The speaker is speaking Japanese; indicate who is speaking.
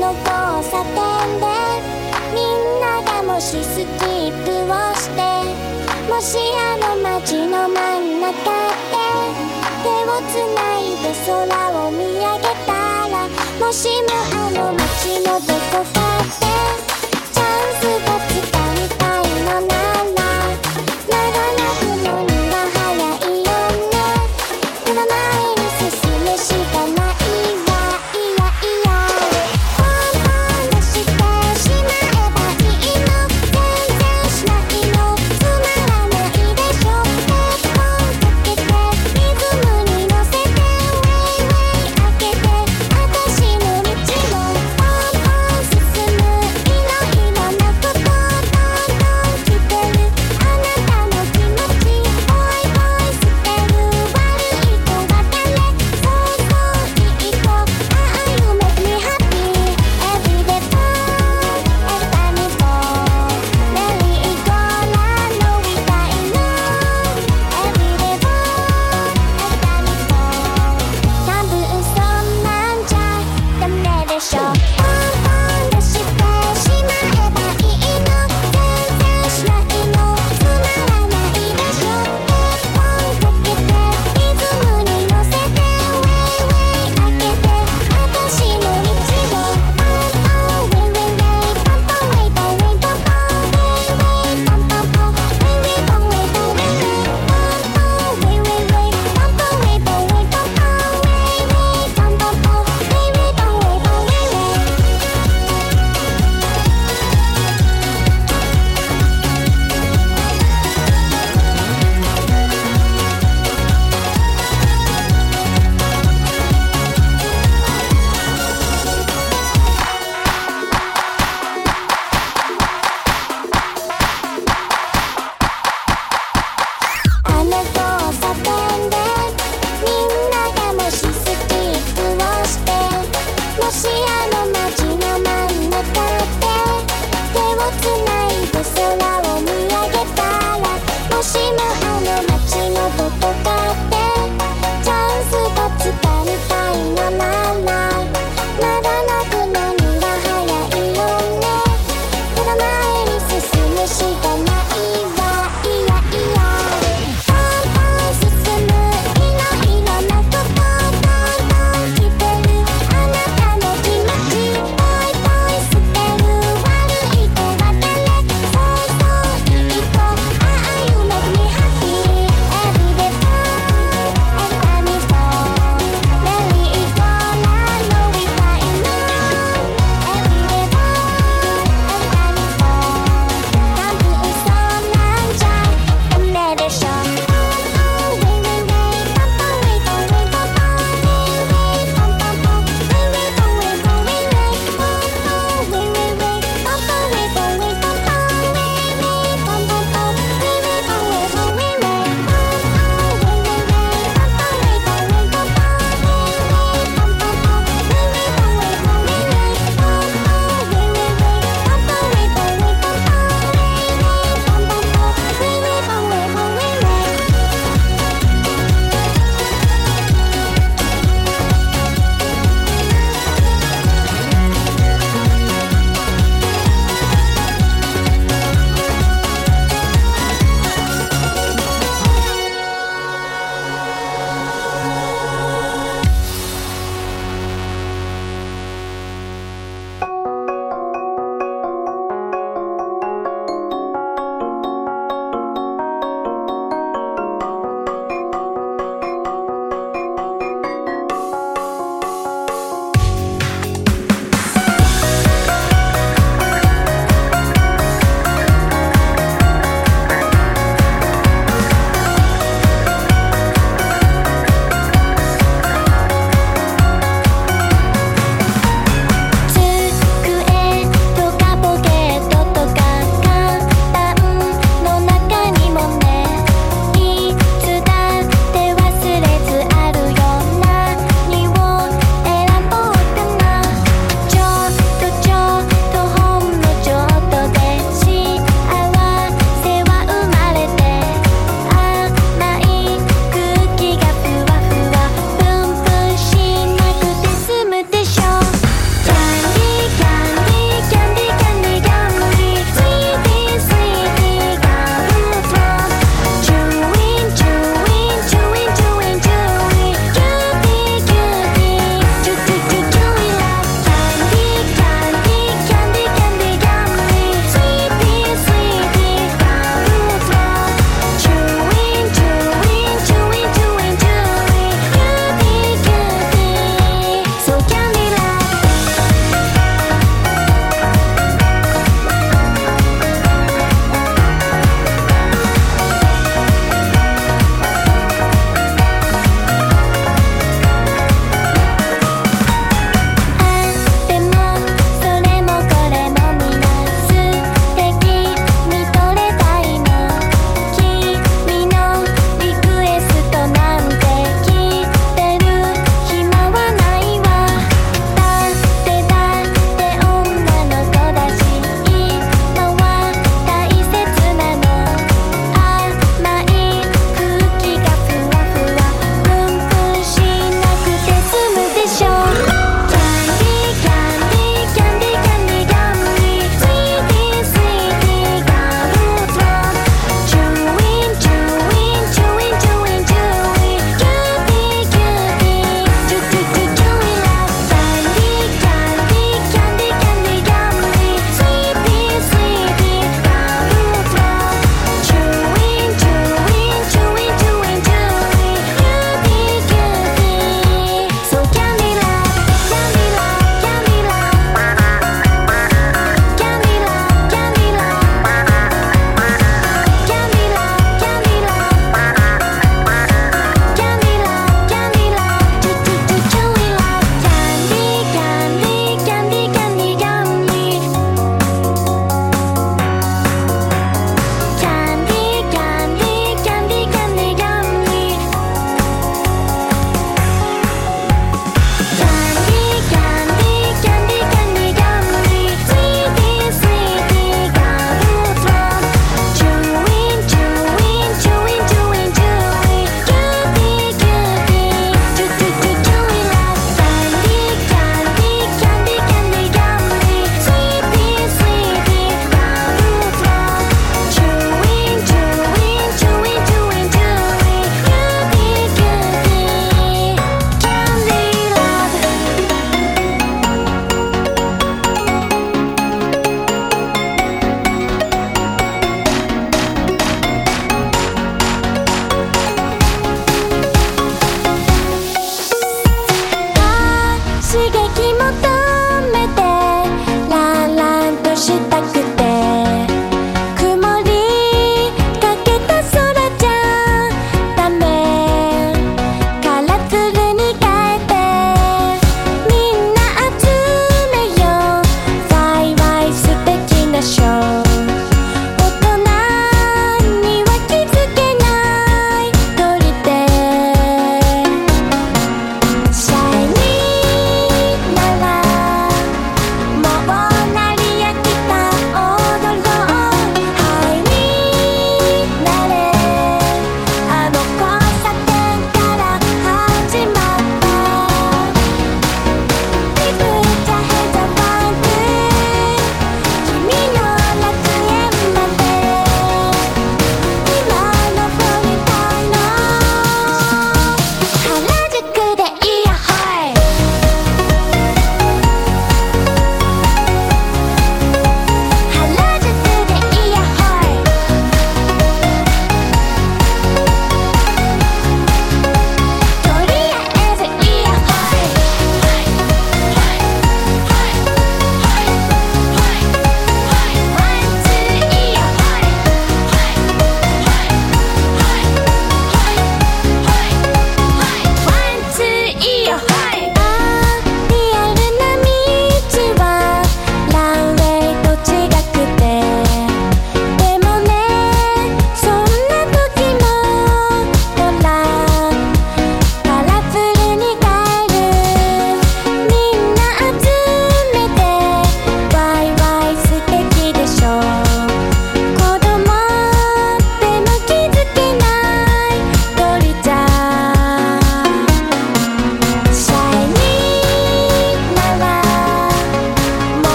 Speaker 1: の交差点でみんながもしスキップをしてもしあの街の真ん中で手をつないで空を見上げたらもしもあの街のどこか